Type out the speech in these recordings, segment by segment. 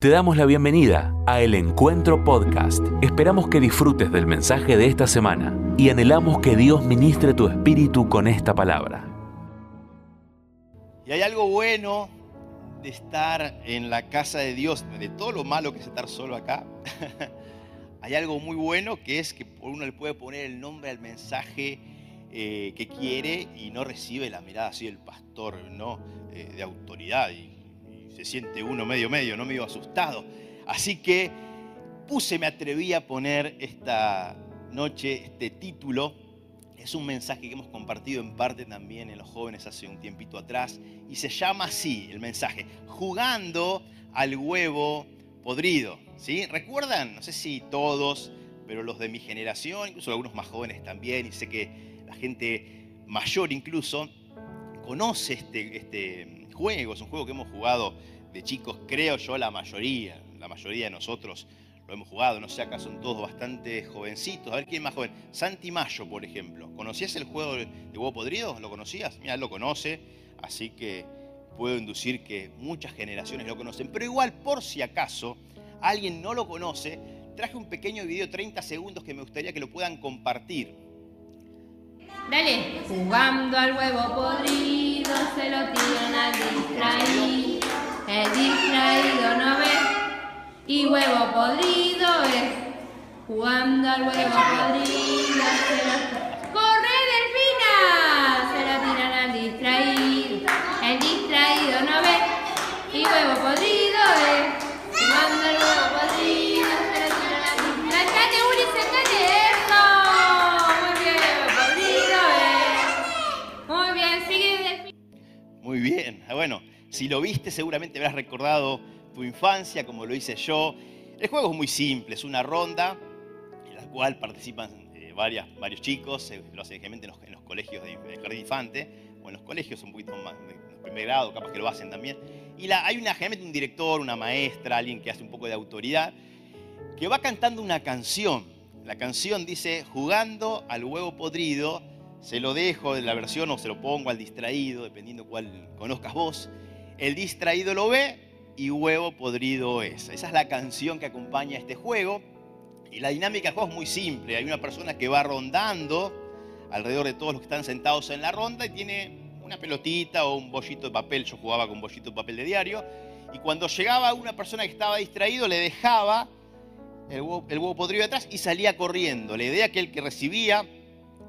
Te damos la bienvenida a El Encuentro Podcast. Esperamos que disfrutes del mensaje de esta semana y anhelamos que Dios ministre tu espíritu con esta palabra. Y hay algo bueno de estar en la casa de Dios, de todo lo malo que es estar solo acá. hay algo muy bueno que es que uno le puede poner el nombre al mensaje eh, que quiere y no recibe la mirada así del pastor, ¿no? Eh, de autoridad. Se siente uno medio medio, no medio asustado. Así que puse, me atreví a poner esta noche este título. Es un mensaje que hemos compartido en parte también en los jóvenes hace un tiempito atrás y se llama así el mensaje, jugando al huevo podrido. ¿sí? ¿Recuerdan? No sé si todos, pero los de mi generación, incluso algunos más jóvenes también, y sé que la gente mayor incluso, conoce este, este juego, es un juego que hemos jugado de chicos, creo yo, la mayoría, la mayoría de nosotros lo hemos jugado, no sé, acá son todos bastante jovencitos. A ver quién es más joven. Santi Mayo, por ejemplo. ¿Conocías el juego de huevo podrido? ¿Lo conocías? Mira, lo conoce, así que puedo inducir que muchas generaciones lo conocen. Pero igual, por si acaso alguien no lo conoce, traje un pequeño video, 30 segundos, que me gustaría que lo puedan compartir. Dale. Jugando al huevo podrido, se lo tiran al distraído. El distraído no ve y huevo podrido es. Jugando al huevo podrido, se lo si lo viste seguramente habrás recordado tu infancia como lo hice yo. El juego es muy simple, es una ronda en la cual participan eh, varias, varios chicos, eh, lo hacen generalmente en los, en los colegios de, de jardín infante, o en los colegios un poquito más de, de primer grado, capaz que lo hacen también. Y la- hay una, generalmente un director, una maestra, alguien que hace un poco de autoridad, que va cantando una canción. La canción dice, jugando al huevo podrido, se lo dejo de la versión o se lo pongo al distraído, dependiendo cuál conozcas vos. El distraído lo ve y huevo podrido es. Esa es la canción que acompaña este juego. Y la dinámica del juego es muy simple. Hay una persona que va rondando alrededor de todos los que están sentados en la ronda y tiene una pelotita o un bollito de papel. Yo jugaba con bollito de papel de diario. Y cuando llegaba una persona que estaba distraído, le dejaba el huevo, podrido atrás y salía corriendo. La idea que el que recibía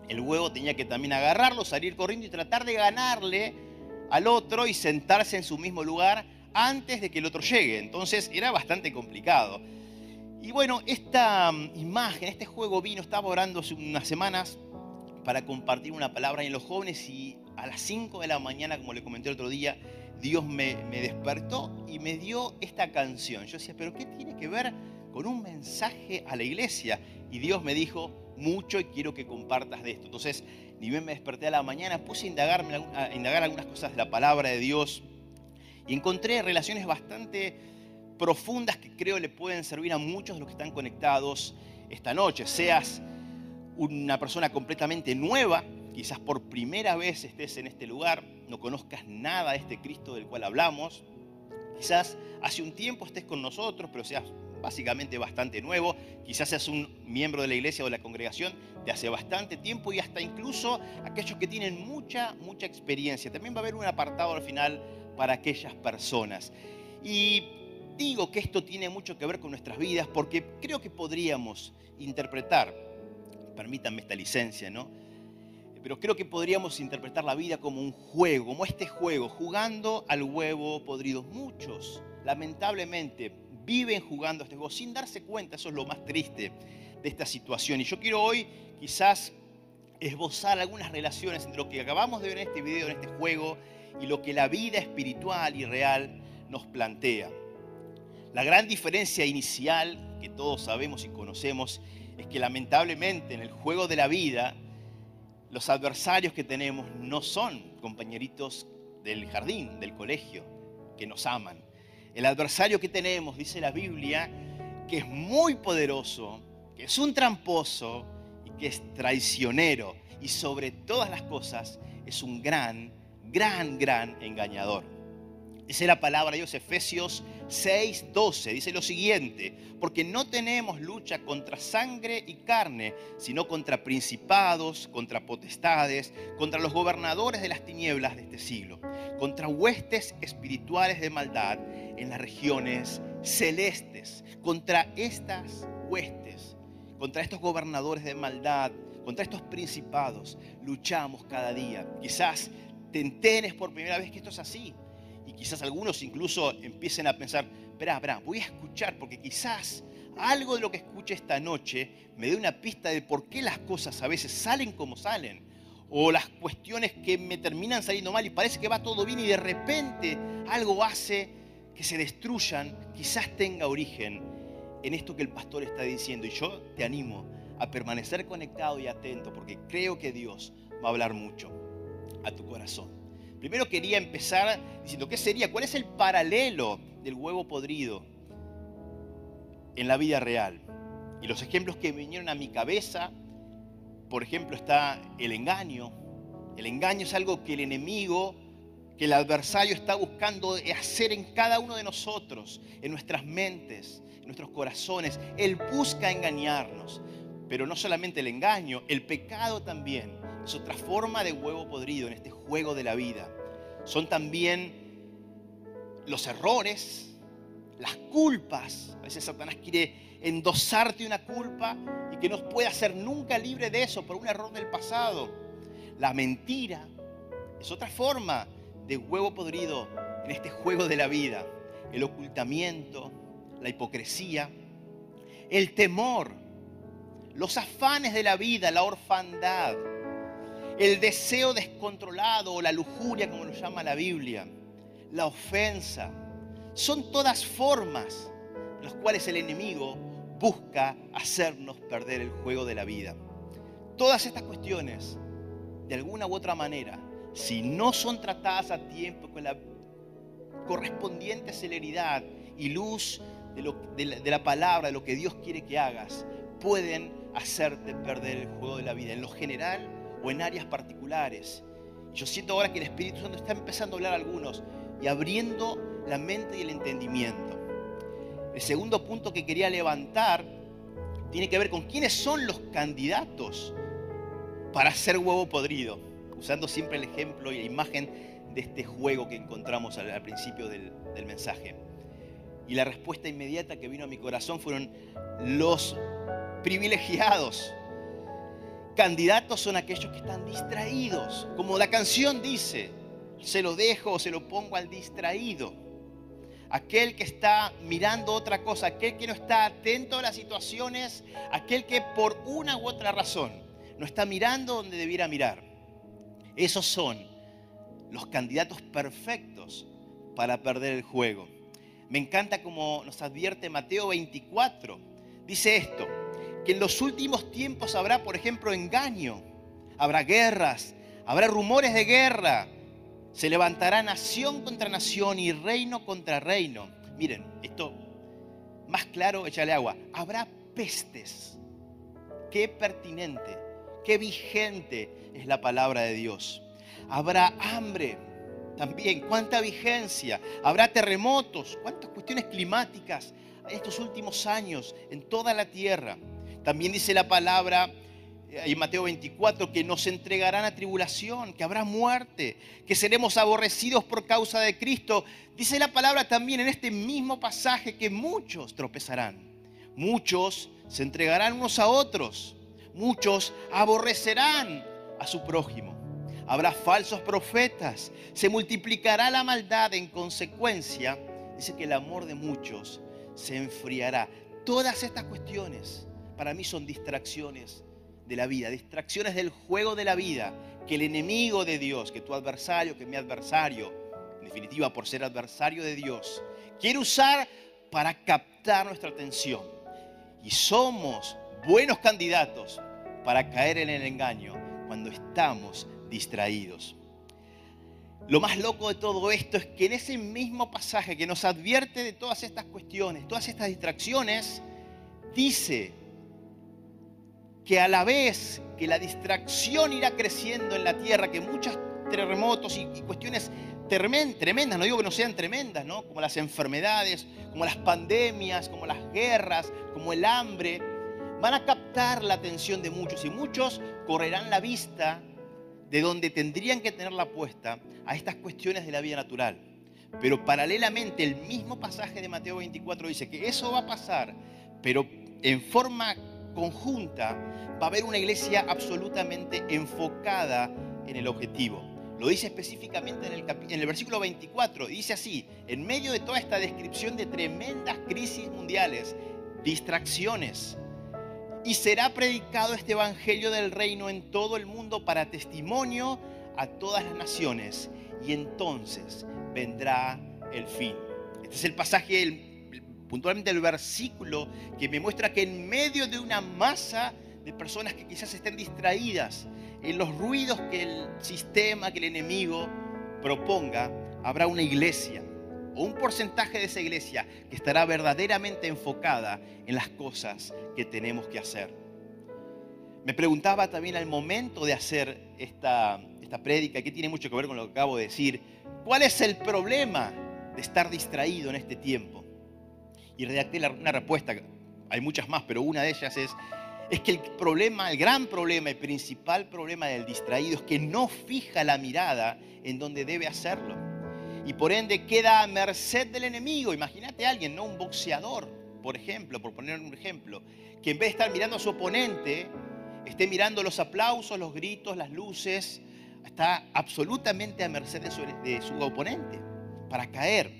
el huevo tenía que también agarrarlo, salir corriendo y tratar de ganarle al otro y sentarse en su mismo lugar antes de que el otro llegue. Entonces era bastante complicado. Y bueno, esta mm, imagen, este juego vino, estaba orando hace unas semanas para compartir una palabra en los jóvenes y a las 5 de la mañana, como le comenté el otro día, Dios me, me despertó y me dio esta canción. Yo decía, pero ¿qué tiene que ver con un mensaje a la iglesia? Y Dios me dijo mucho y quiero que compartas de esto. Entonces, ni bien me desperté a la mañana, puse a, indagar algunas cosas de la palabra de Dios y encontré relaciones bastante profundas que creo le pueden servir a muchos de los que están conectados esta noche. Seas una persona completamente nueva, quizás por primera vez estés en este lugar, no conozcas nada de este Cristo del cual hablamos, quizás hace un tiempo estés con nosotros, pero seas básicamente bastante nuevo, quizás seas un miembro de la iglesia o de la congregación de hace bastante tiempo y hasta incluso aquellos que tienen mucha, mucha experiencia. También va a haber un apartado al final para aquellas personas. Y digo que esto tiene mucho que ver con nuestras vidas porque creo que podríamos interpretar, permítanme esta licencia, ¿no? Pero creo que podríamos interpretar la vida como un juego, como este juego, jugando al huevo podrido. Muchos, lamentablemente, viven jugando a este juego sin darse cuenta, eso es lo más triste de esta situación. Y yo quiero hoy quizás esbozar algunas relaciones entre lo que acabamos de ver en este video, en este juego, y lo que la vida espiritual y real nos plantea. La gran diferencia inicial que todos sabemos y conocemos es que lamentablemente en el juego de la vida los adversarios que tenemos no son compañeritos del jardín, del colegio, que nos aman. El adversario que tenemos, dice la Biblia, que es muy poderoso, que es un tramposo y que es traicionero. Y sobre todas las cosas es un gran, gran, gran engañador. Dice la palabra de Dios, Efesios 6:12 dice lo siguiente, porque no tenemos lucha contra sangre y carne, sino contra principados, contra potestades, contra los gobernadores de las tinieblas de este siglo, contra huestes espirituales de maldad en las regiones celestes, contra estas huestes, contra estos gobernadores de maldad, contra estos principados, luchamos cada día. Quizás te enteres por primera vez que esto es así. Y quizás algunos incluso empiecen a pensar, espera, espera, voy a escuchar porque quizás algo de lo que escuche esta noche me dé una pista de por qué las cosas a veces salen como salen. O las cuestiones que me terminan saliendo mal y parece que va todo bien y de repente algo hace que se destruyan, quizás tenga origen en esto que el pastor está diciendo. Y yo te animo a permanecer conectado y atento porque creo que Dios va a hablar mucho a tu corazón. Primero quería empezar diciendo, ¿qué sería? ¿Cuál es el paralelo del huevo podrido en la vida real? Y los ejemplos que vinieron a mi cabeza, por ejemplo, está el engaño. El engaño es algo que el enemigo, que el adversario está buscando hacer en cada uno de nosotros, en nuestras mentes, en nuestros corazones. Él busca engañarnos. Pero no solamente el engaño, el pecado también es otra forma de huevo podrido en este juego de la vida. Son también los errores, las culpas. A veces Satanás quiere endosarte una culpa y que no puede hacer nunca libre de eso por un error del pasado. La mentira es otra forma de huevo podrido en este juego de la vida. El ocultamiento, la hipocresía, el temor, los afanes de la vida, la orfandad el deseo descontrolado o la lujuria, como lo llama la Biblia, la ofensa, son todas formas en las cuales el enemigo busca hacernos perder el juego de la vida. Todas estas cuestiones, de alguna u otra manera, si no son tratadas a tiempo con la correspondiente celeridad y luz de, la, la palabra, de lo que Dios quiere que hagas, pueden hacerte perder el juego de la vida. En lo general, o en áreas particulares. Yo siento ahora que el Espíritu Santo está empezando a hablar a algunos y abriendo la mente y el entendimiento. El segundo punto que quería levantar tiene que ver con quiénes son los candidatos para ser huevo podrido, usando siempre el ejemplo y la imagen de este juego que encontramos al, principio del, del mensaje. Y la respuesta inmediata que vino a mi corazón fueron los privilegiados, candidatos son aquellos que están distraídos. Como la canción dice, se lo dejo o se lo pongo al distraído. Aquel que está mirando otra cosa, aquel que no está atento a las situaciones, aquel que por una u otra razón no está mirando donde debiera mirar. Esos son los candidatos perfectos para perder el juego. Me encanta como nos advierte Mateo 24. Dice esto, que en los últimos tiempos habrá, por ejemplo, engaño, habrá guerras, habrá rumores de guerra, se levantará nación contra nación y reino contra reino. Miren, esto más claro, échale agua. Habrá pestes. Qué pertinente, qué vigente es la palabra de Dios. Habrá hambre también, cuánta vigencia. Habrá terremotos, cuántas cuestiones climáticas en estos últimos años en toda la tierra. También dice la palabra eh, en Mateo 24 que nos entregarán a tribulación, que habrá muerte, que seremos aborrecidos por causa de Cristo. Dice la palabra también en este mismo pasaje que muchos tropezarán, muchos se entregarán unos a otros, muchos aborrecerán a su prójimo. Habrá falsos profetas, se multiplicará la maldad en consecuencia. Dice que el amor de muchos se enfriará. Todas estas cuestiones para mí son distracciones de la vida, distracciones del juego de la vida, que el enemigo de Dios, que tu adversario, que mi adversario, en definitiva por ser adversario de Dios, quiere usar para captar nuestra atención. Y somos buenos candidatos para caer en el engaño cuando estamos distraídos. Lo más loco de todo esto es que en ese mismo pasaje que nos advierte de todas estas cuestiones, todas estas distracciones, dice que a la vez que la distracción irá creciendo en la tierra, que muchos terremotos y, cuestiones tremendas, no digo que no sean tremendas, ¿no? Como las enfermedades, como las pandemias, como las guerras, como el hambre, van a captar la atención de muchos y muchos correrán la vista de donde tendrían que tenerla puesta a estas cuestiones de la vida natural. Pero paralelamente el mismo pasaje de Mateo 24 dice que eso va a pasar, pero en forma conjunta va a haber una iglesia absolutamente enfocada en el objetivo. Lo dice específicamente en el, en el, versículo 24. Dice así, en medio de toda esta descripción de tremendas crisis mundiales, distracciones, y será predicado este Evangelio del Reino en todo el mundo para testimonio a todas las naciones. Y entonces vendrá el fin. Este es el pasaje, puntualmente el versículo que me muestra que en medio de una masa de personas que quizás estén distraídas en los ruidos que el sistema, que el enemigo proponga, habrá una iglesia o un porcentaje de esa iglesia que estará verdaderamente enfocada en las cosas que tenemos que hacer. Me preguntaba también al momento de hacer esta, esta prédica, que tiene mucho que ver con lo que acabo de decir, ¿cuál es el problema de estar distraído en este tiempo? Y redacté una respuesta, hay muchas más, pero una de ellas es, es que el problema, el gran problema, el principal problema del distraído es que no fija la mirada en donde debe hacerlo y por ende queda a merced del enemigo. Imagínate a alguien, ¿no? Un boxeador, por ejemplo, por poner un ejemplo, que en vez de estar mirando a su oponente, esté mirando los aplausos, los gritos, las luces, está absolutamente a merced de su, oponente para caer.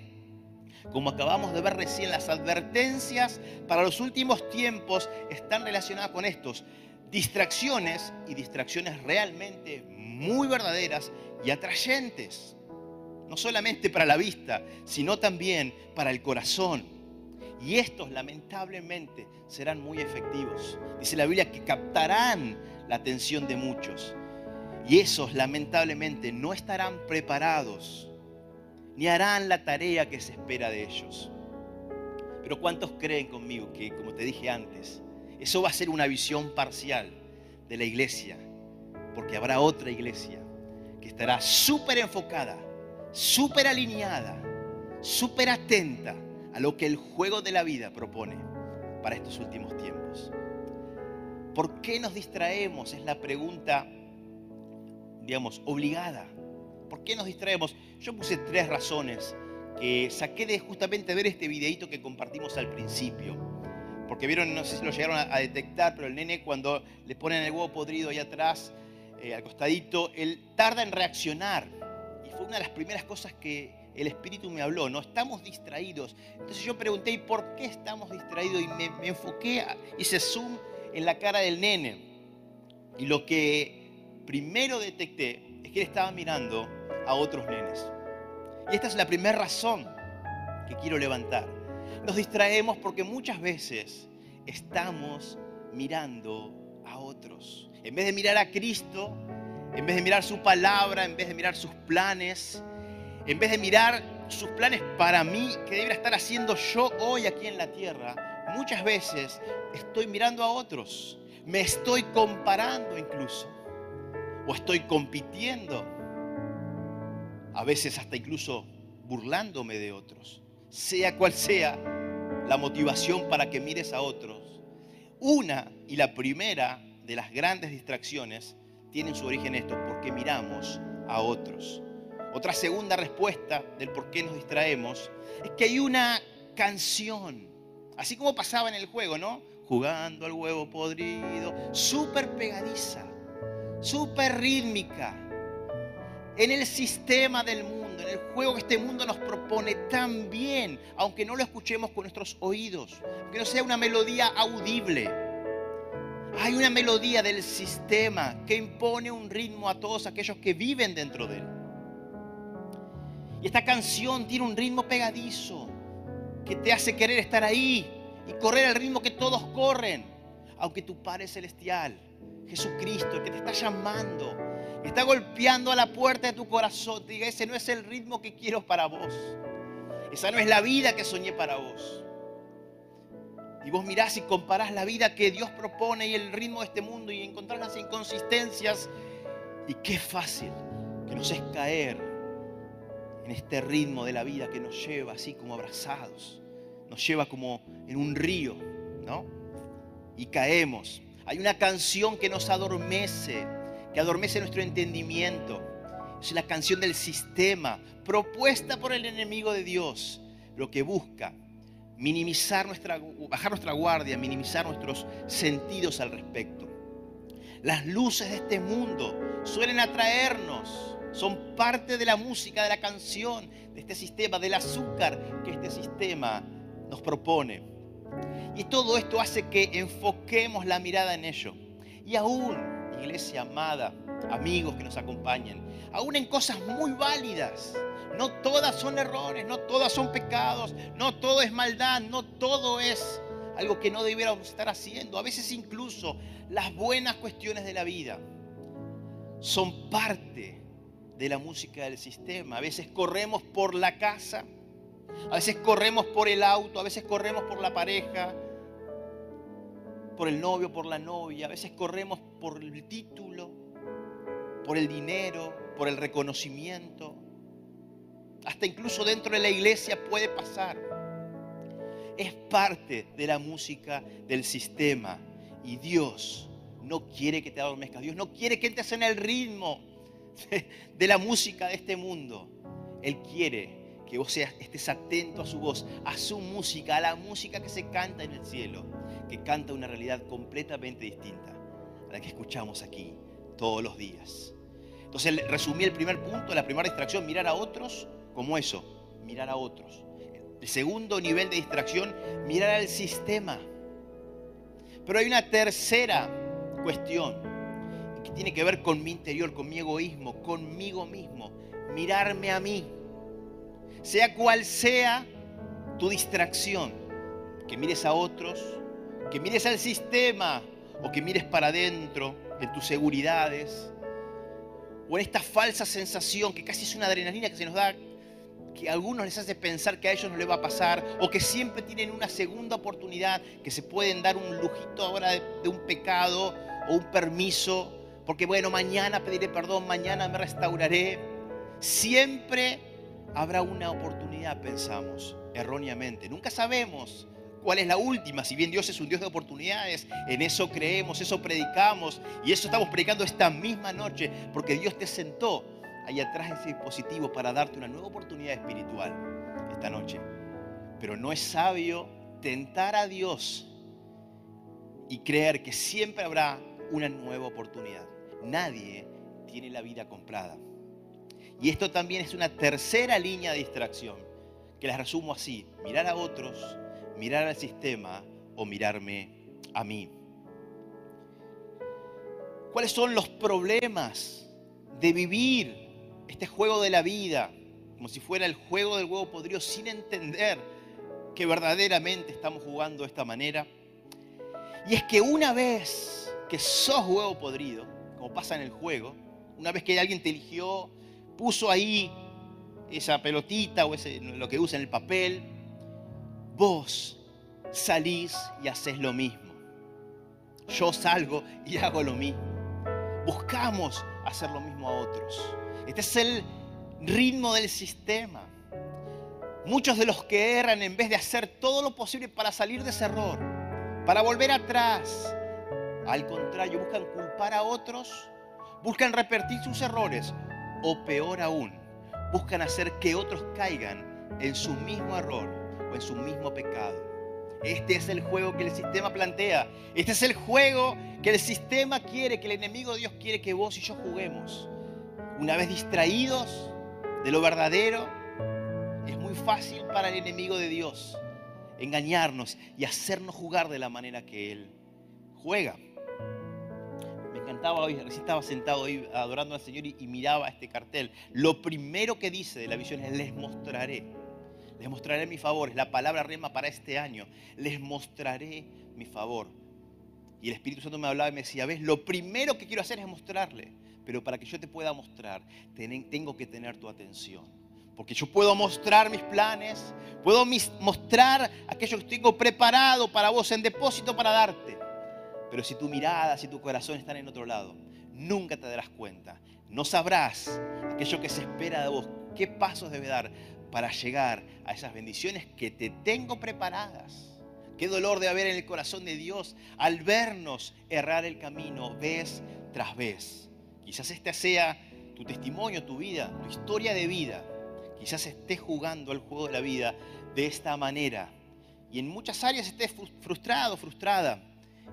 Como acabamos de ver recién, las advertencias para los últimos tiempos están relacionadas con estos. Distracciones y distracciones realmente muy verdaderas y atrayentes no solamente para la vista, sino también para el corazón. Y estos lamentablemente serán muy efectivos. Dice la Biblia que captarán la atención de muchos. Y esos lamentablemente no estarán preparados ni harán la tarea que se espera de ellos. Pero ¿cuántos creen conmigo que, como te dije antes, eso va a ser una visión parcial de la iglesia? Porque habrá otra iglesia que estará súper enfocada súper alineada, súper atenta a lo que el juego de la vida propone para estos últimos tiempos. ¿Por qué nos distraemos? Es la pregunta, digamos, obligada. ¿Por qué nos distraemos? Yo puse tres razones que saqué de justamente ver este videito que compartimos al principio. Porque vieron, no sé si lo llegaron a, detectar, pero el nene cuando le ponen el huevo podrido ahí atrás, eh, al costadito, él tarda en reaccionar fue una de las primeras cosas que el Espíritu me habló, ¿no? Estamos distraídos. Entonces yo pregunté, ¿y por qué estamos distraídos? Y me, enfoqué, hice zoom en la cara del nene. Y lo que primero detecté es que él estaba mirando a otros nenes. Y esta es la primera razón que quiero levantar. Nos distraemos porque muchas veces estamos mirando a otros. En vez de mirar a Cristo, en vez de mirar su palabra, en vez de mirar sus planes, en vez de mirar sus planes para mí, que debería estar haciendo yo hoy aquí en la tierra, muchas veces estoy mirando a otros, me estoy comparando incluso, o estoy compitiendo, a veces hasta incluso burlándome de otros, sea cual sea la motivación para que mires a otros. Una y la primera de las grandes distracciones tienen su origen esto, porque miramos a otros. Otra segunda respuesta del por qué nos distraemos es que hay una canción, así como pasaba en el juego, ¿no? Jugando al huevo podrido, súper pegadiza, súper rítmica, en el sistema del mundo, en el juego que este mundo nos propone tan bien, aunque no lo escuchemos con nuestros oídos, que no sea una melodía audible hay una melodía del sistema que impone un ritmo a todos aquellos que viven dentro de él. Y esta canción tiene un ritmo pegadizo que te hace querer estar ahí y correr al ritmo que todos corren. Aunque tu Padre Celestial, Jesucristo, el que te está llamando, está golpeando a la puerta de tu corazón, te diga, ese no es el ritmo que quiero para vos. Esa no es la vida que soñé para vos. Y vos mirás y comparás la vida que Dios propone y el ritmo de este mundo y encontrás las inconsistencias. Y qué fácil que nos es caer en este ritmo de la vida que nos lleva así como abrazados, nos lleva como en un río, ¿no? Y caemos. Hay una canción que nos adormece, que adormece nuestro entendimiento. Es la canción del sistema, propuesta por el enemigo de Dios, lo que busca minimizar nuestra, bajar nuestra guardia, minimizar nuestros sentidos al respecto. Las luces de este mundo suelen atraernos, son parte de la música, de la canción, de este sistema, del azúcar que este sistema nos propone. Y todo esto hace que enfoquemos la mirada en ello. Y aún, iglesia amada, amigos que nos acompañen, aún en cosas muy válidas. No todas son errores, no todas son pecados, no todo es maldad, no todo es algo que no debiéramos estar haciendo. A veces incluso las buenas cuestiones de la vida son parte de la música del sistema. A veces corremos por la casa, a veces corremos por el auto, a veces corremos por la pareja, por el novio, por la novia, a veces corremos por el título, por el dinero, por el reconocimiento. Hasta incluso dentro de la iglesia puede pasar. Es parte de la música del sistema. Y Dios no quiere que te adormezcas. Dios no quiere que entres en el ritmo de la música de este mundo. Él quiere que vos estés atento a su voz, a su música, a la música que se canta en el cielo, que canta una realidad completamente distinta a la que escuchamos aquí todos los días. Entonces resumí el primer punto, la primera distracción, mirar a otros como eso, mirar a otros. El segundo nivel de distracción, mirar al sistema. Pero hay una tercera cuestión que tiene que ver con mi interior, con mi egoísmo, conmigo mismo, mirarme a mí. Sea cual sea tu distracción, que mires a otros, que mires al sistema o que mires para adentro en tus seguridades, o en esta falsa sensación que casi es una adrenalina que se nos da, que a algunos les hace pensar que a ellos no les va a pasar, o que siempre tienen una segunda oportunidad, que se pueden dar un lujito ahora de, de un pecado o un permiso, porque bueno, mañana pediré perdón, mañana me restauraré. Siempre habrá una oportunidad, pensamos, erróneamente. Nunca sabemos cuál es la última. Si bien Dios es un Dios de oportunidades, en eso creemos, eso predicamos y eso estamos predicando esta misma noche, porque Dios te sentó ahí atrás ese dispositivo para darte una nueva oportunidad espiritual esta noche. Pero no es sabio tentar a Dios y creer que siempre habrá una nueva oportunidad. Nadie tiene la vida comprada. Y esto también es una tercera línea de distracción, que la resumo así, mirar a otros mirar al sistema o mirarme a mí. ¿Cuáles son los problemas de vivir este juego de la vida como si fuera el juego del huevo podrido sin entender que verdaderamente estamos jugando de esta manera? Y es que una vez que sos huevo podrido, como pasa en el juego, una vez que alguien te eligió, puso ahí esa pelotita o ese, lo que usa en el papel, vos salís y haces lo mismo. Yo salgo y hago lo mismo. Buscamos hacer lo mismo a otros. Este es el ritmo del sistema. Muchos de los que erran, en vez de hacer todo lo posible para salir de ese error, para volver atrás, al contrario, buscan culpar a otros, buscan repetir sus errores o peor aún, buscan hacer que otros caigan en su mismo error o en su mismo pecado. Este es el juego que el sistema plantea. Este es el juego que el sistema quiere, que el enemigo de Dios quiere que vos y yo juguemos. Una vez distraídos de lo verdadero, es muy fácil para el enemigo de Dios engañarnos y hacernos jugar de la manera que Él juega. Me encantaba hoy, estaba sentado ahí adorando al Señor y, miraba este cartel. Lo primero que dice de la visión es, les mostraré les mostraré mi favor. Es la palabra rema para este año. Les mostraré mi favor. Y el Espíritu Santo me hablaba y me decía, ves, lo primero que quiero hacer es mostrarle. Pero para que yo te pueda mostrar, tengo que tener tu atención. Porque yo puedo mostrar mis planes, puedo mostrar aquello que tengo preparado para vos en depósito para darte. Pero si tu mirada, si tu corazón están en otro lado, nunca te darás cuenta. No sabrás aquello que se espera de vos ¿Qué pasos debes dar para llegar a esas bendiciones que te tengo preparadas? Qué dolor de haber en el corazón de Dios al vernos errar el camino vez tras vez. Quizás este sea tu testimonio, tu vida, tu historia de vida. Quizás estés jugando el juego de la vida de esta manera. Y en muchas áreas estés frustrado, frustrada.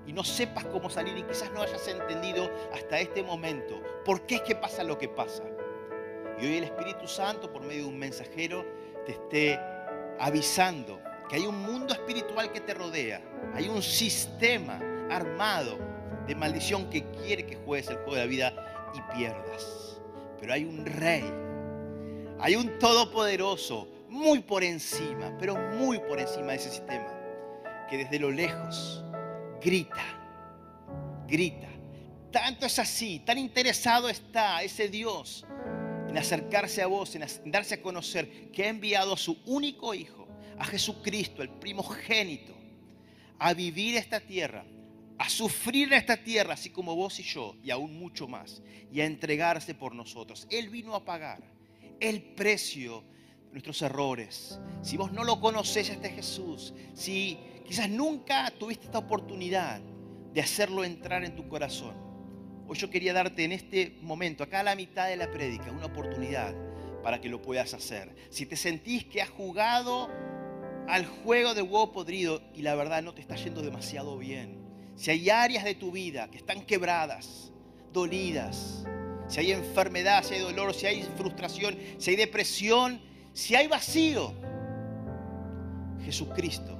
Y no sepas cómo salir y quizás no hayas entendido hasta este momento por qué es que pasa lo que pasa. Y hoy el Espíritu Santo, por medio de un mensajero, te esté avisando que hay un mundo espiritual que te rodea, hay un sistema armado de maldición que quiere que juegues el juego de la vida y pierdas. Pero hay un rey, hay un todopoderoso, muy por encima, pero muy por encima de ese sistema, que desde lo lejos grita, grita. Tanto es así, tan interesado está ese Dios en acercarse a vos, en darse a conocer que ha enviado a su único hijo a Jesucristo, el primogénito, a vivir esta tierra, a sufrir esta tierra, así como vos y yo, y aún mucho más, y a entregarse por nosotros. Él vino a pagar el precio de nuestros errores. Si vos no lo conocés, este Jesús, si quizás nunca tuviste esta oportunidad de hacerlo entrar en tu corazón, hoy yo quería darte en este momento, acá a la mitad de la prédica, una oportunidad para que lo puedas hacer. Si te sentís que has jugado al juego de huevo podrido y la verdad no te está yendo demasiado bien. Si hay áreas de tu vida que están quebradas, dolidas, si hay enfermedad, si hay dolor, si hay frustración, si hay depresión, si hay vacío, Jesucristo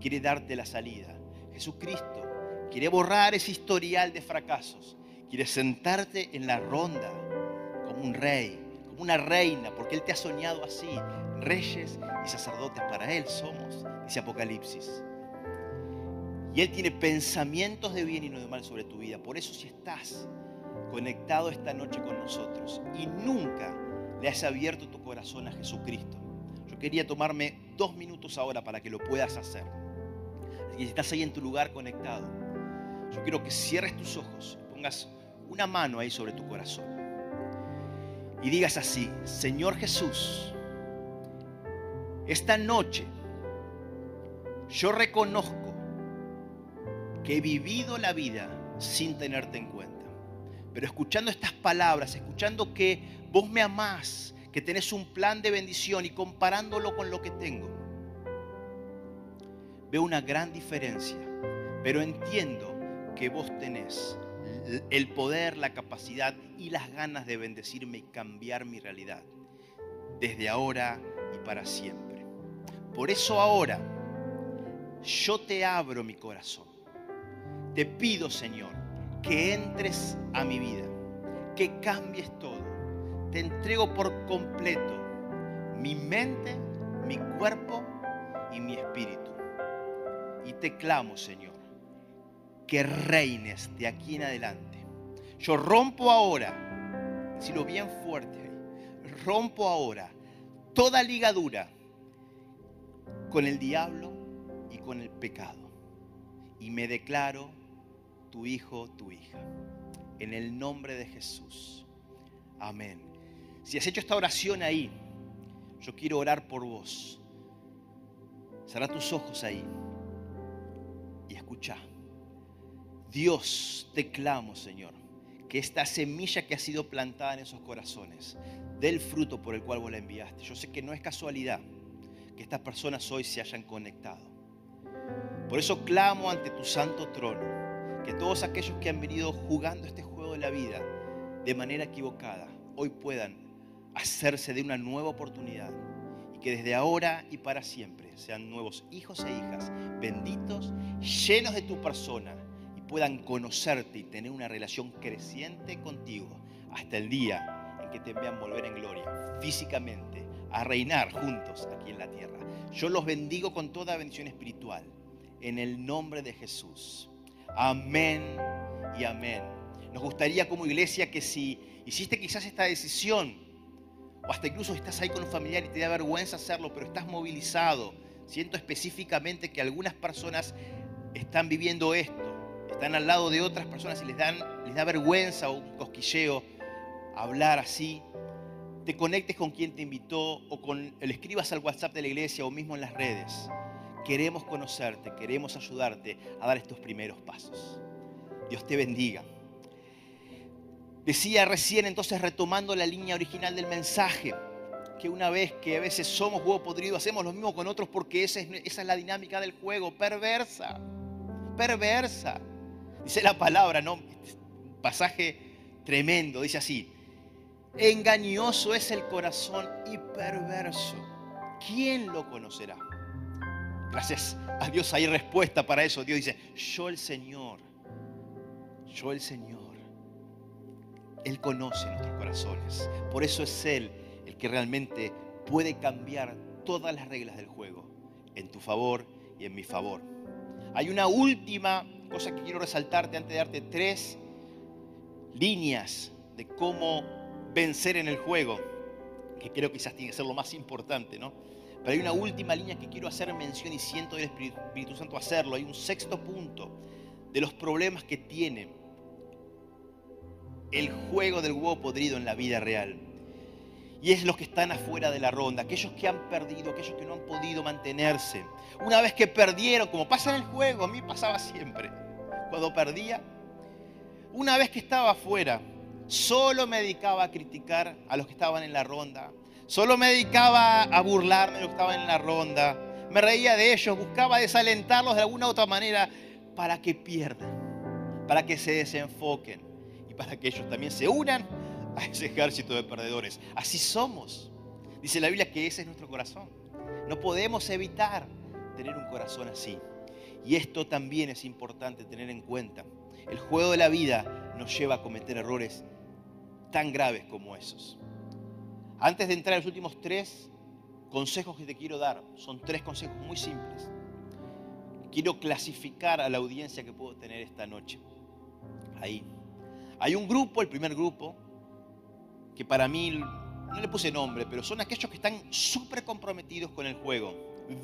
quiere darte la salida. Jesucristo quiere borrar ese historial de fracasos. Quiere sentarte en la ronda como un rey, como una reina, porque Él te ha soñado así reyes y sacerdotes para Él somos, dice Apocalipsis. Y Él tiene pensamientos de bien y no de mal sobre tu vida. Por eso si estás conectado esta noche con nosotros y nunca le has abierto tu corazón a Jesucristo, yo quería tomarme dos minutos ahora para que lo puedas hacer. Y si estás ahí en tu lugar conectado, yo quiero que cierres tus ojos, pongas una mano ahí sobre tu corazón y digas así, Señor Jesús, esta noche yo reconozco que he vivido la vida sin tenerte en cuenta. Pero escuchando estas palabras, escuchando que vos me amás, que tenés un plan de bendición y comparándolo con lo que tengo, veo una gran diferencia. Pero entiendo que vos tenés el poder, la capacidad y las ganas de bendecirme y cambiar mi realidad. Desde ahora y para siempre. Por eso ahora yo te abro mi corazón. Te pido, Señor, que entres a mi vida, que cambies todo. Te entrego por completo mi mente, mi cuerpo y mi espíritu. Y te clamo, Señor, que reines de aquí en adelante. Yo rompo ahora, decirlo bien fuerte, rompo ahora toda ligadura con el diablo y con el pecado. Y me declaro tu hijo, tu hija. En el nombre de Jesús. Amén. Si has hecho esta oración ahí, yo quiero orar por vos. Cerra tus ojos ahí y escucha. Dios, te clamo, Señor, que esta semilla que ha sido plantada en esos corazones dé el fruto por el cual vos la enviaste. Yo sé que no es casualidad que estas personas hoy se hayan conectado. Por eso clamo ante tu santo trono, que todos aquellos que han venido jugando este juego de la vida de manera equivocada, hoy puedan hacerse de una nueva oportunidad y que desde ahora y para siempre sean nuevos hijos e hijas, benditos, llenos de tu persona y puedan conocerte y tener una relación creciente contigo hasta el día en que te vean volver en gloria, físicamente, a reinar juntos aquí en la tierra. Yo los bendigo con toda bendición espiritual en el nombre de Jesús. Amén y amén. Nos gustaría como iglesia que si hiciste quizás esta decisión, o hasta incluso estás ahí con un familiar y te da vergüenza hacerlo, pero estás movilizado, siento específicamente que algunas personas están viviendo esto, están al lado de otras personas y les, dan, les da vergüenza o un cosquilleo hablar así te conectes con quien te invitó o con le escribas al WhatsApp de la iglesia o mismo en las redes. Queremos conocerte, queremos ayudarte a dar estos primeros pasos. Dios te bendiga. Decía recién entonces retomando la línea original del mensaje, que una vez que a veces somos huevo podrido, hacemos lo mismo con otros porque esa es, la dinámica del juego, perversa, perversa. Dice la palabra, ¿no? Pasaje tremendo, dice así, engañoso es el corazón y perverso. ¿Quién lo conocerá? Gracias a Dios hay respuesta para eso. Dios dice, yo el Señor, yo el Señor. Él conoce nuestros corazones. Por eso es Él el que realmente puede cambiar todas las reglas del juego en tu favor y en mi favor. Hay una última cosa que quiero resaltarte antes de darte tres líneas de cómo vencer en el juego, que creo quizás tiene que ser lo más importante, ¿no? Pero hay una última línea que quiero hacer mención y siento del Espíritu Santo hacerlo. Hay un sexto punto de los problemas que tiene el juego del huevo podrido en la vida real. Y es los que están afuera de la ronda, aquellos que han perdido, aquellos que no han podido mantenerse. Una vez que perdieron, como pasa en el juego, a mí pasaba siempre. Cuando perdía, una vez que estaba afuera, solo me dedicaba a criticar a los que estaban en la ronda. Solo me dedicaba a burlarme que estaban en la ronda. Me reía de ellos, buscaba desalentarlos de alguna u otra manera para que pierdan, para que se desenfoquen y para que ellos también se unan a ese ejército de perdedores. Así somos. Dice la Biblia que ese es nuestro corazón. No podemos evitar tener un corazón así. Y esto también es importante tener en cuenta. El juego de la vida nos lleva a cometer errores tan graves como esos. Antes de entrar a los últimos tres consejos que te quiero dar, son tres consejos muy simples. Quiero clasificar a la audiencia que puedo tener esta noche. Ahí. Hay un grupo, el primer grupo, que para mí, no le puse nombre, pero son aquellos que están súper comprometidos con el juego,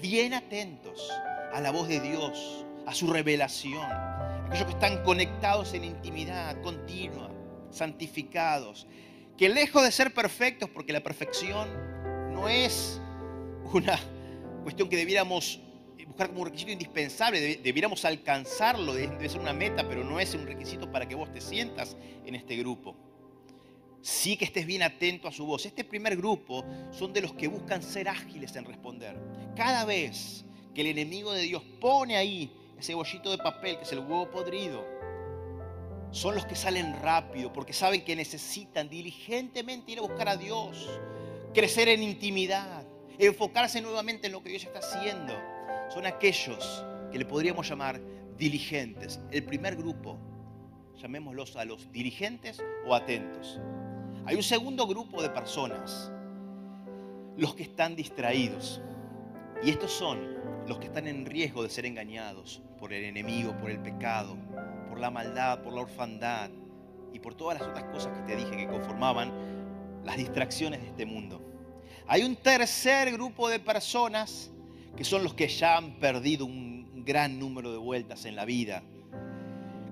bien atentos a la voz de Dios, a su revelación, aquellos que están conectados en intimidad continua, santificados, que lejos de ser perfectos, porque la perfección no es una cuestión que debiéramos buscar como un requisito indispensable, debiéramos alcanzarlo, debe ser una meta, pero no es un requisito para que vos te sientas en este grupo. Sí que estés bien atento a su voz. Este primer grupo son de los que buscan ser ágiles en responder. Cada vez que el enemigo de Dios pone ahí ese bollito de papel, que es el huevo podrido, son los que salen rápido porque saben que necesitan diligentemente ir a buscar a Dios, crecer en intimidad, enfocarse nuevamente en lo que Dios está haciendo. Son aquellos que le podríamos llamar diligentes. El primer grupo, llamémoslos a los dirigentes o atentos. Hay un segundo grupo de personas, los que están distraídos. Y estos son los que están en riesgo de ser engañados por el enemigo, por el pecado, por la maldad, por la orfandad y por todas las otras cosas que te dije que conformaban las distracciones de este mundo. Hay un tercer grupo de personas que son los que ya han perdido un gran número de vueltas en la vida,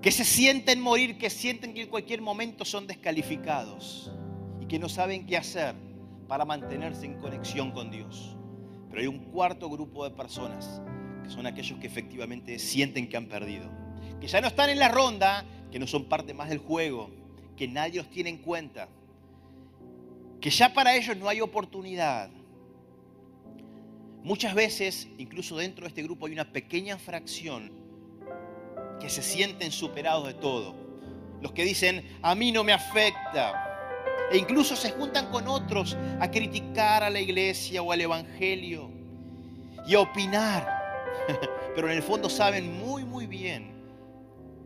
que se sienten morir, que sienten que en cualquier momento son descalificados y que no saben qué hacer para mantenerse en conexión con Dios. Pero hay un cuarto grupo de personas que son aquellos que efectivamente sienten que han perdido que ya no están en la ronda, que no son parte más del juego, que nadie los tiene en cuenta, que ya para ellos no hay oportunidad. Muchas veces, incluso dentro de este grupo, hay una pequeña fracción que se sienten superados de todo. Los que dicen, a mí no me afecta. E incluso se juntan con otros a criticar a la iglesia o al evangelio y a opinar. Pero en el fondo saben muy, muy bien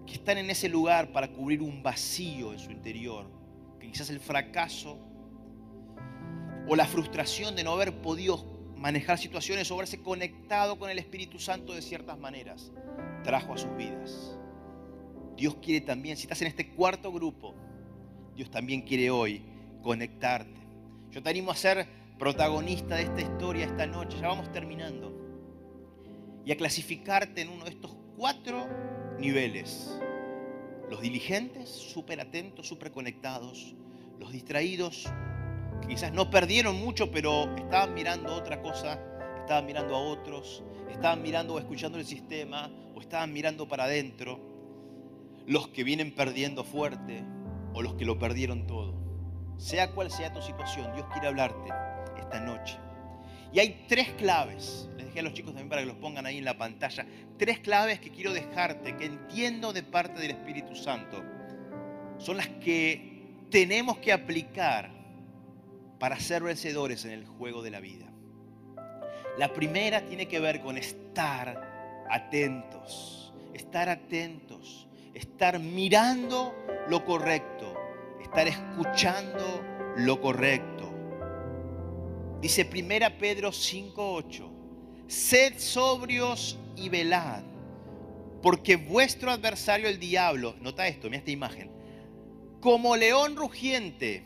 que están en ese lugar para cubrir un vacío en su interior, que quizás el fracaso o la frustración de no haber podido manejar situaciones o haberse conectado con el Espíritu Santo de ciertas maneras, trajo a sus vidas. Dios quiere también, si estás en este cuarto grupo, Dios también quiere hoy conectarte. Yo te animo a ser protagonista de esta historia esta noche, ya vamos terminando, y a clasificarte en uno de estos cuatro niveles. Los diligentes, súper atentos, súper conectados. Los distraídos, quizás no perdieron mucho, pero estaban mirando otra cosa, estaban mirando a otros, estaban mirando o escuchando el sistema, o estaban mirando para adentro. Los que vienen perdiendo fuerte, o los que lo perdieron todo. Sea cual sea tu situación, Dios quiere hablarte esta noche. Y hay tres claves, les dejé a los chicos también para que los pongan ahí en la pantalla, tres claves que quiero dejarte, que entiendo de parte del Espíritu Santo. Son las que tenemos que aplicar para ser vencedores en el juego de la vida. La primera tiene que ver con estar atentos, estar atentos, estar mirando lo correcto, estar escuchando lo correcto. Dice Primera Pedro 5:8, sed sobrios y velad, porque vuestro adversario el diablo, nota esto, mira esta imagen, como león rugiente,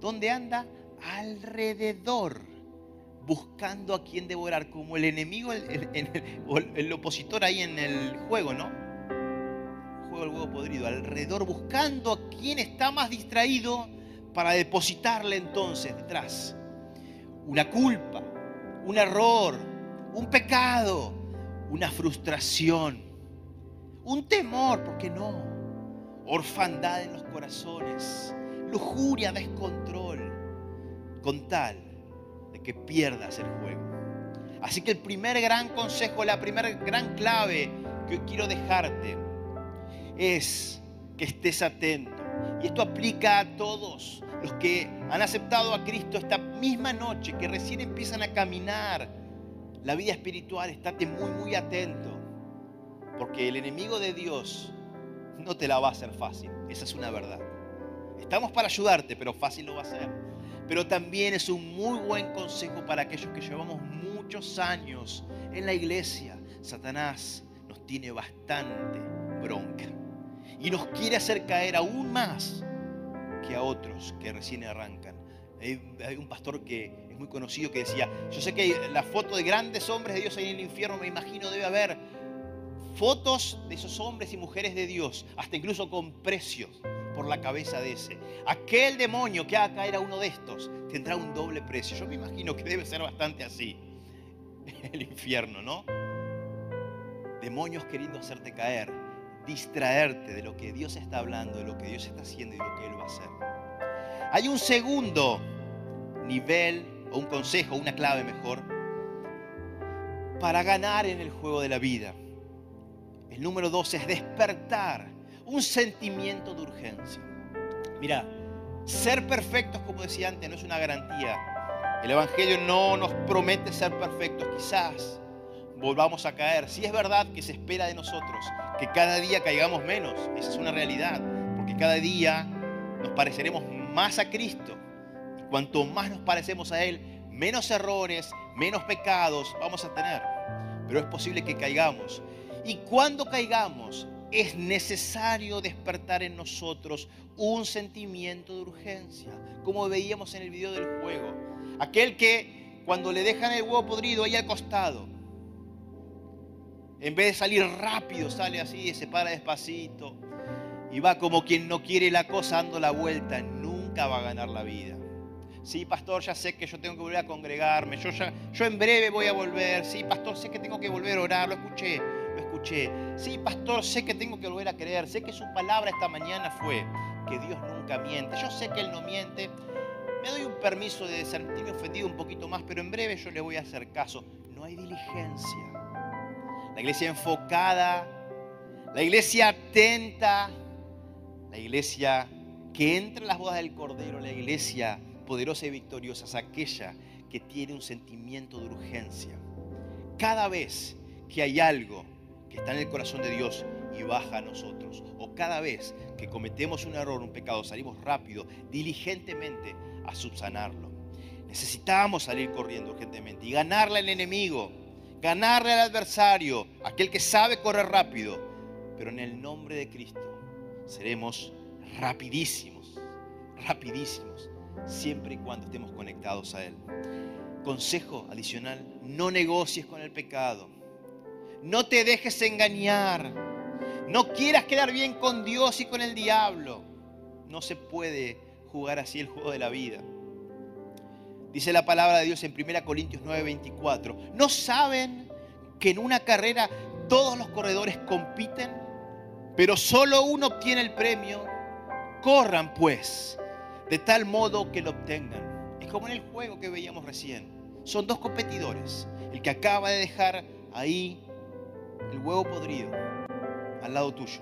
¿dónde anda? Alrededor, buscando a quien devorar, como el enemigo, el, opositor ahí en el juego, ¿no? juego del huevo podrido, alrededor, buscando a quien está más distraído para depositarle entonces detrás una culpa, un error, un pecado, una frustración, un temor, ¿por qué no? Orfandad en los corazones, lujuria, descontrol, con tal de que pierdas el juego. Así que el primer gran consejo, la primera gran clave que quiero dejarte es que estés atento. Y esto aplica a todos los que han aceptado a Cristo esta misma noche, que recién empiezan a caminar la vida espiritual, estate muy, muy atento, porque el enemigo de Dios no te la va a hacer fácil, esa es una verdad. Estamos para ayudarte, pero fácil no va a ser. Pero también es un muy buen consejo para aquellos que llevamos muchos años en la iglesia. Satanás nos tiene bastante bronca y nos quiere hacer caer aún más que a otros que recién arrancan. Hay, un pastor que es muy conocido que decía, yo sé que la foto de grandes hombres de Dios ahí en el infierno, me imagino debe haber fotos de esos hombres y mujeres de Dios, hasta incluso con precios por la cabeza de ese. Aquel demonio que haga caer a uno de estos tendrá un doble precio. Yo me imagino que debe ser bastante así. El infierno, ¿no? Demonios queriendo hacerte caer distraerte de lo que Dios está hablando, de lo que Dios está haciendo y de lo que Él va a hacer. Hay un segundo nivel o un consejo, una clave mejor, para ganar en el juego de la vida. El número dos es despertar un sentimiento de urgencia. Mira, ser perfectos, como decía antes, no es una garantía. El Evangelio no nos promete ser perfectos. Quizás volvamos a caer. Si es verdad que se espera de nosotros que cada día caigamos menos, esa es una realidad, porque cada día nos pareceremos más a Cristo. Y cuanto más nos parecemos a Él, menos errores, menos pecados vamos a tener. Pero es posible que caigamos. Y cuando caigamos, es necesario despertar en nosotros un sentimiento de urgencia, como veíamos en el video del juego. Aquel que cuando le dejan el huevo podrido ahí al costado, en vez de salir rápido, sale así, se para despacito y va como quien no quiere la cosa dando la vuelta. Nunca va a ganar la vida. Sí, pastor, ya sé que yo tengo que volver a congregarme. Yo, ya, yo en breve voy a volver. Sí, pastor, sé que tengo que volver a orar. Lo escuché, lo escuché. Sí, pastor, sé que tengo que volver a creer. Sé que su palabra esta mañana fue que Dios nunca miente. Yo sé que Él no miente. Me doy un permiso de sentirme ofendido un poquito más, pero en breve yo le voy a hacer caso. No hay diligencia la iglesia enfocada, la iglesia atenta, la iglesia que entra en las bodas del Cordero, la iglesia poderosa y victoriosa es aquella que tiene un sentimiento de urgencia. Cada vez que hay algo que está en el corazón de Dios y baja a nosotros, o cada vez que cometemos un error, un pecado, salimos rápido, diligentemente a subsanarlo. Necesitamos salir corriendo urgentemente y ganarle al enemigo ganarle al adversario, aquel que sabe correr rápido, pero en el nombre de Cristo seremos rapidísimos, rapidísimos, siempre y cuando estemos conectados a Él. Consejo adicional, no negocies con el pecado, no te dejes engañar, no quieras quedar bien con Dios y con el diablo. No se puede jugar así el juego de la vida. Dice la palabra de Dios en 1 Corintios 9:24. ¿No saben que en una carrera todos los corredores compiten, pero solo uno obtiene el premio? Corran pues, de tal modo que lo obtengan. Es como en el juego que veíamos recién. Son dos competidores. El que acaba de dejar ahí el huevo podrido al lado tuyo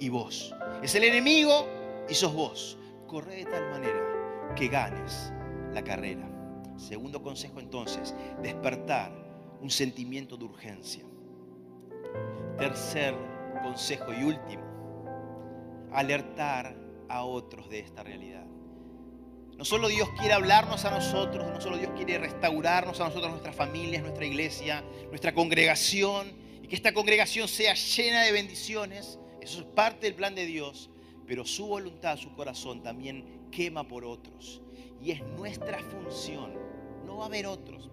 y vos. Es el enemigo y sos vos. Corre de tal manera que ganes la carrera. Segundo consejo entonces, despertar un sentimiento de urgencia. Tercer consejo y último, alertar a otros de esta realidad. No solo Dios quiere hablarnos a nosotros, no solo Dios quiere restaurarnos a nosotros, nuestras familias, nuestra iglesia, nuestra congregación, y que esta congregación sea llena de bendiciones, eso es parte del plan de Dios, pero su voluntad, su corazón también quema por otros. Y es nuestra función, no va a haber otros,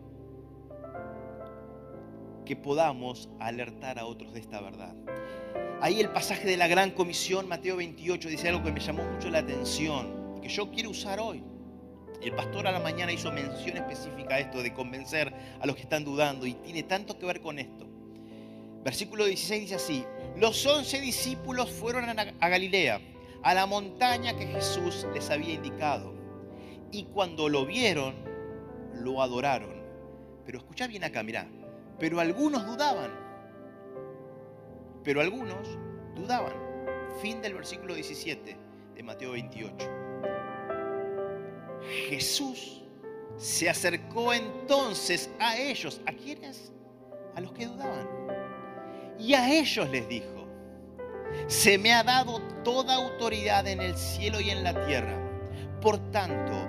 que podamos alertar a otros de esta verdad. Ahí el pasaje de la gran comisión, Mateo 28, dice algo que me llamó mucho la atención y que yo quiero usar hoy. El pastor a la mañana hizo mención específica a esto de convencer a los que están dudando y tiene tanto que ver con esto. Versículo 16 dice así, los once discípulos fueron a Galilea, a la montaña que Jesús les había indicado. Y cuando lo vieron, lo adoraron. Pero escucha bien acá, mirá. Pero algunos dudaban. Pero algunos dudaban. Fin del versículo 17 de Mateo 28. Jesús se acercó entonces a ellos. ¿A quiénes? A los que dudaban. Y a ellos les dijo, se me ha dado toda autoridad en el cielo y en la tierra. Por tanto,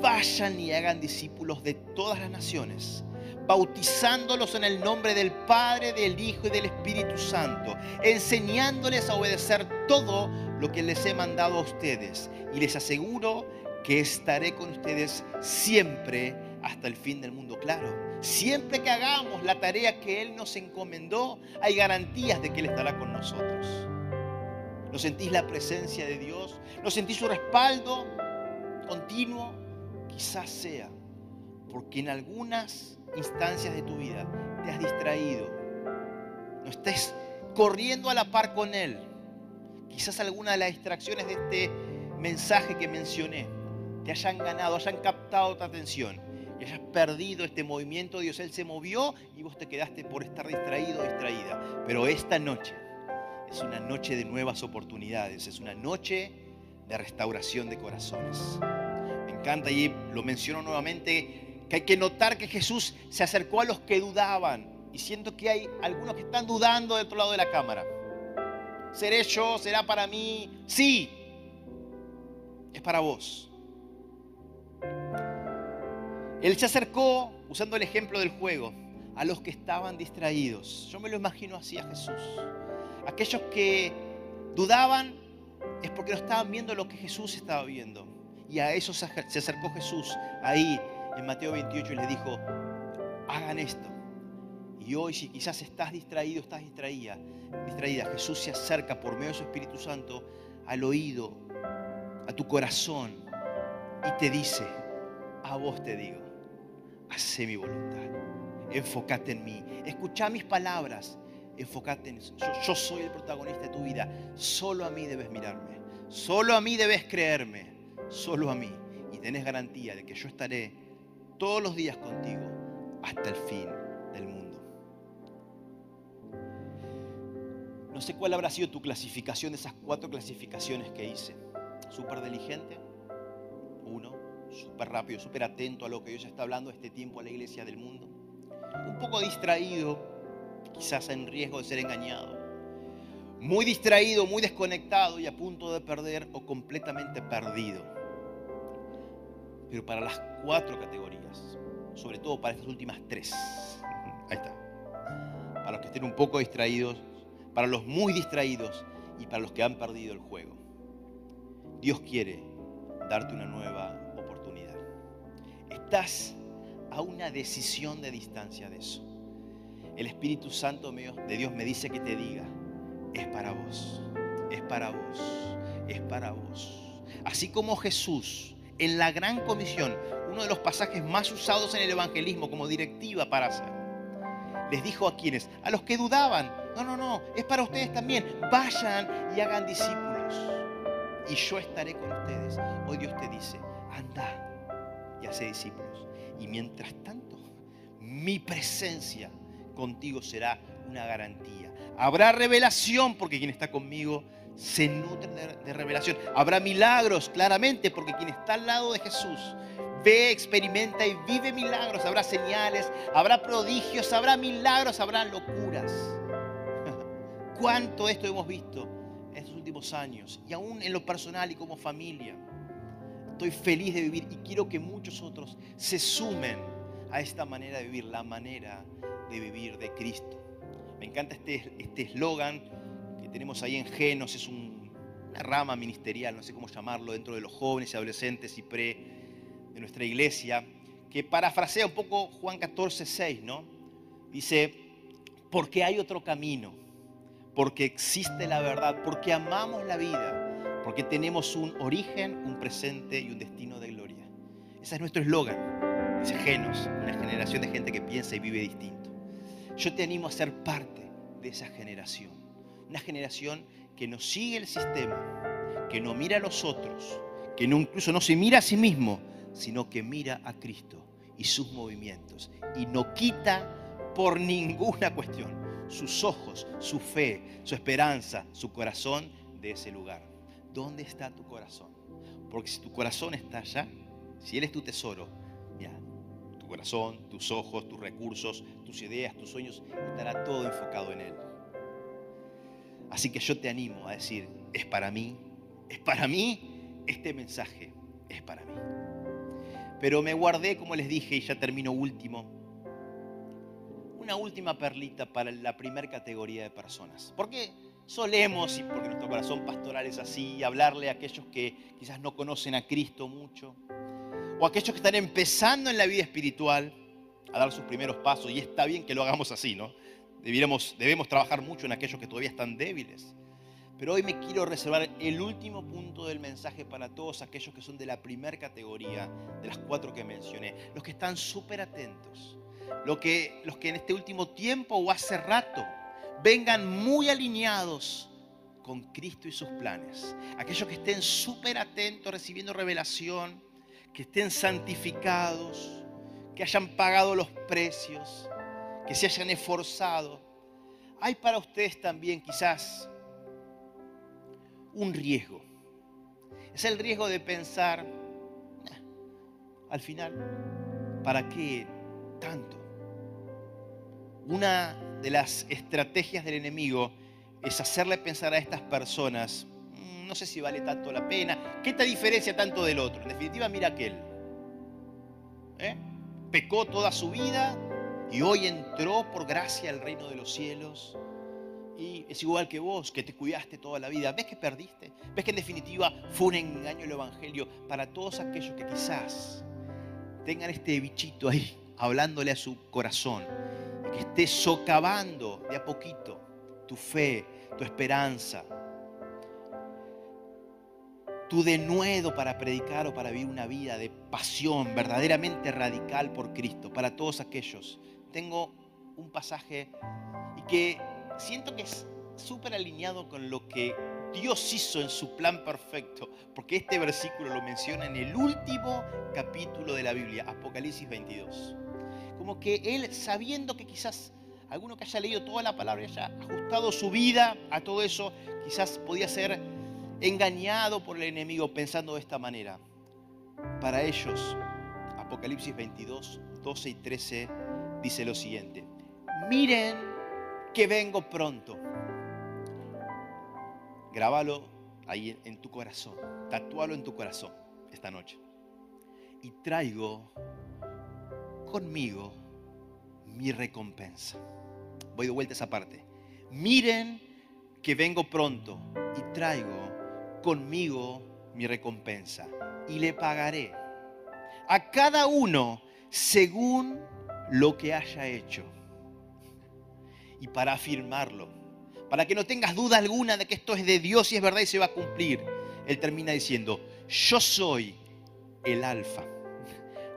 vayan y hagan discípulos de todas las naciones, bautizándolos en el nombre del Padre, del Hijo y del Espíritu Santo, enseñándoles a obedecer todo lo que les he mandado a ustedes. Y les aseguro que estaré con ustedes siempre hasta el fin del mundo. Claro, siempre que hagamos la tarea que Él nos encomendó, hay garantías de que Él estará con nosotros. ¿No sentís la presencia de Dios? ¿No sentís su respaldo continuo? Quizás sea porque en algunas instancias de tu vida te has distraído. No estés corriendo a la par con Él. Quizás alguna de las distracciones de este mensaje que mencioné te hayan ganado, hayan captado tu atención y hayas perdido este movimiento de Dios. Él se movió y vos te quedaste por estar distraído o distraída. Pero esta noche es una noche de nuevas oportunidades, es una noche de restauración de corazones. Me encanta y lo menciono nuevamente, que hay que notar que Jesús se acercó a los que dudaban. Y siento que hay algunos que están dudando del otro lado de la cámara. ¿Seré yo? ¿Será para mí? Sí, es para vos. Él se acercó, usando el ejemplo del juego, a los que estaban distraídos. Yo me lo imagino así a Jesús. Aquellos que dudaban es porque no estaban viendo lo que Jesús estaba viendo. Y a eso se acercó Jesús ahí en Mateo 28 y les dijo, hagan esto. Y hoy si quizás estás distraído, estás distraída, distraída, Jesús se acerca por medio de su Espíritu Santo al oído, a tu corazón y te dice, a vos te digo, hace mi voluntad, enfócate en mí, escucha mis palabras enfócate en eso. Yo, soy el protagonista de tu vida. Solo a mí debes mirarme. Solo a mí debes creerme. Solo a mí. Y tenés garantía de que yo estaré todos los días contigo hasta el fin del mundo. No sé cuál habrá sido tu clasificación de esas cuatro clasificaciones que hice. Súper diligente. Uno. Súper rápido, súper atento a lo que Dios está hablando este tiempo a la iglesia del mundo. Un poco distraído quizás en riesgo de ser engañado, muy distraído, muy desconectado y a punto de perder o completamente perdido. Pero para las cuatro categorías, sobre todo para estas últimas tres, ahí está, para los que estén un poco distraídos, para los muy distraídos y para los que han perdido el juego. Dios quiere darte una nueva oportunidad. Estás a una decisión de distancia de eso el Espíritu Santo de Dios me dice que te diga, es para vos, es para vos, es para vos. Así como Jesús en la gran comisión, uno de los pasajes más usados en el evangelismo como directiva para hacer. Les dijo a quienes, a los que dudaban, no, no, no, es para ustedes también, vayan y hagan discípulos. Y yo estaré con ustedes. Hoy Dios te dice, anda y hace discípulos. Y mientras tanto, mi presencia contigo será una garantía. Habrá revelación porque quien está conmigo se nutre de, revelación. Habrá milagros, claramente, porque quien está al lado de Jesús ve, experimenta y vive milagros. Habrá señales, habrá prodigios, habrá milagros, habrá locuras. ¿Cuánto esto hemos visto en estos últimos años? Y aún en lo personal y como familia. Estoy feliz de vivir y quiero que muchos otros se sumen a esta manera de vivir, la manera de vivir de Cristo. Me encanta este, este eslogan que tenemos ahí en Genos, es una rama ministerial, no sé cómo llamarlo, dentro de los jóvenes y adolescentes y pre de nuestra iglesia, que parafrasea un poco Juan 14, 6, ¿no? Dice, porque hay otro camino, porque existe la verdad, porque amamos la vida, porque tenemos un origen, un presente y un destino de gloria. Ese es nuestro eslogan, Genos, una generación de gente que piensa y vive distinto. Yo te animo a ser parte de esa generación, una generación que no sigue el sistema, que no mira a los otros, que no, incluso no se mira a sí mismo, sino que mira a Cristo y sus movimientos y no quita por ninguna cuestión sus ojos, su fe, su esperanza, su corazón de ese lugar. ¿Dónde está tu corazón? Porque si tu corazón está allá, si Él es tu tesoro, corazón, tus ojos, tus recursos, tus ideas, tus sueños, estará todo enfocado en Él. Así que yo te animo a decir, es para mí, es para mí, este mensaje es para mí. Pero me guardé, como les dije, y ya termino último, una última perlita para la primera categoría de personas. Porque solemos, y porque nuestro corazón pastoral es así, hablarle a aquellos que quizás no conocen a Cristo mucho, o aquellos que están empezando en la vida espiritual a dar sus primeros pasos, y está bien que lo hagamos así, ¿no? debemos trabajar mucho en aquellos que todavía están débiles. Pero hoy me quiero reservar el último punto del mensaje para todos aquellos que son de la primera categoría, de las cuatro que mencioné, los que están súper atentos, los que, los que en este último tiempo o hace rato vengan muy alineados con Cristo y sus planes, aquellos que estén súper atentos recibiendo revelación, que estén santificados, que hayan pagado los precios, que se hayan esforzado. Hay para ustedes también quizás un riesgo. Es el riesgo de pensar, al final, ¿para qué tanto? Una de las estrategias del enemigo es hacerle pensar a estas personas, no sé si vale tanto la pena, ¿qué te diferencia tanto del otro? En definitiva, mira aquel. ¿eh? Pecó toda su vida y hoy entró por gracia al reino de los cielos y es igual que vos, que te cuidaste toda la vida. ¿Ves que perdiste? ¿Ves que en definitiva fue un engaño el Evangelio para todos aquellos que quizás tengan este bichito ahí hablándole a su corazón, que esté socavando de a poquito tu fe, tu esperanza, tu denuedo para predicar o para vivir una vida de pasión verdaderamente radical por Cristo, para todos aquellos. Tengo un pasaje y que siento que es súper alineado con lo que Dios hizo en su plan perfecto, porque este versículo lo menciona en el último capítulo de la Biblia, Apocalipsis 22. Como que Él, sabiendo que quizás alguno que haya leído toda la palabra y haya ajustado su vida a todo eso, quizás podía ser engañado por el enemigo pensando de esta manera. Para ellos, Apocalipsis 22, 12 y 13 dice lo siguiente. Miren que vengo pronto. Grábalo ahí en tu corazón, tatúalo en tu corazón esta noche. Y traigo conmigo mi recompensa. Voy de vuelta a esa parte. Miren que vengo pronto y traigo conmigo mi recompensa y le pagaré a cada uno según lo que haya hecho y para afirmarlo, para que no tengas duda alguna de que esto es de Dios y es verdad y se va a cumplir. Él termina diciendo, yo soy el alfa,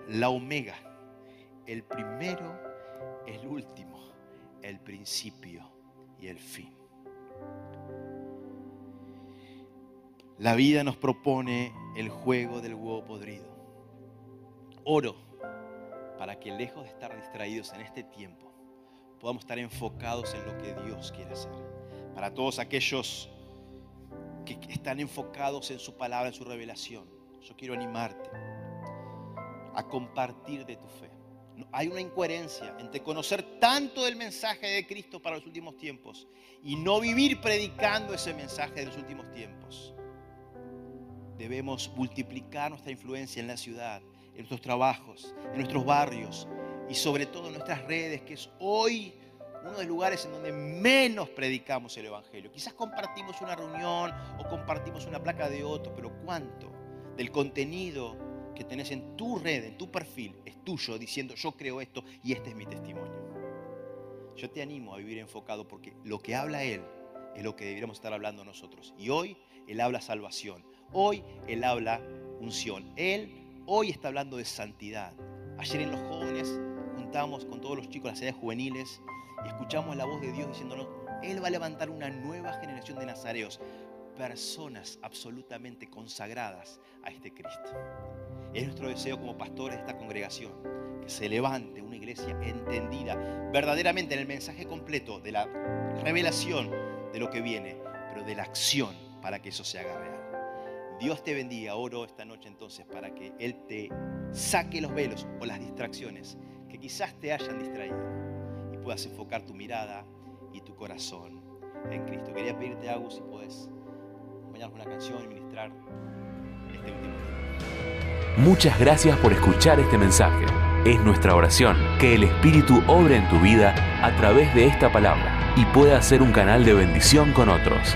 la omega, el primero, el último, el principio y el fin. La vida nos propone el juego del huevo podrido. Oro para que lejos de estar distraídos en este tiempo, podamos estar enfocados en lo que Dios quiere hacer. Para todos aquellos que están enfocados en su palabra, en su revelación, yo quiero animarte a compartir de tu fe. Hay una incoherencia entre conocer tanto del mensaje de Cristo para los últimos tiempos y no vivir predicando ese mensaje de los últimos tiempos. Debemos multiplicar nuestra influencia en la ciudad, en nuestros trabajos, en nuestros barrios y sobre todo en nuestras redes, que es hoy uno de los lugares en donde menos predicamos el Evangelio. Quizás compartimos una reunión o compartimos una placa de otro, pero ¿cuánto del contenido que tenés en tu red, en tu perfil, es tuyo diciendo yo creo esto y este es mi testimonio? Yo te animo a vivir enfocado porque lo que habla Él es lo que deberíamos estar hablando nosotros. Y hoy Él habla salvación, hoy Él habla unción, Él hoy está hablando de santidad. Ayer en los jóvenes juntamos con todos los chicos las edades juveniles y escuchamos la voz de Dios diciéndonos, Él va a levantar una nueva generación de nazareos, personas absolutamente consagradas a este Cristo. Es nuestro deseo como pastores de esta congregación, que se levante una iglesia entendida verdaderamente en el mensaje completo de la revelación de lo que viene, pero de la acción para que eso se haga real. Dios te bendiga. Oro esta noche entonces para que Él te saque los velos o las distracciones que quizás te hayan distraído y puedas enfocar tu mirada y tu corazón en Cristo. Quería pedirte, algo si puedes acompañarnos una canción y ministrar este último tiempo. Muchas gracias por escuchar este mensaje. Es nuestra oración que el Espíritu obre en tu vida a través de esta palabra y pueda ser un canal de bendición con otros.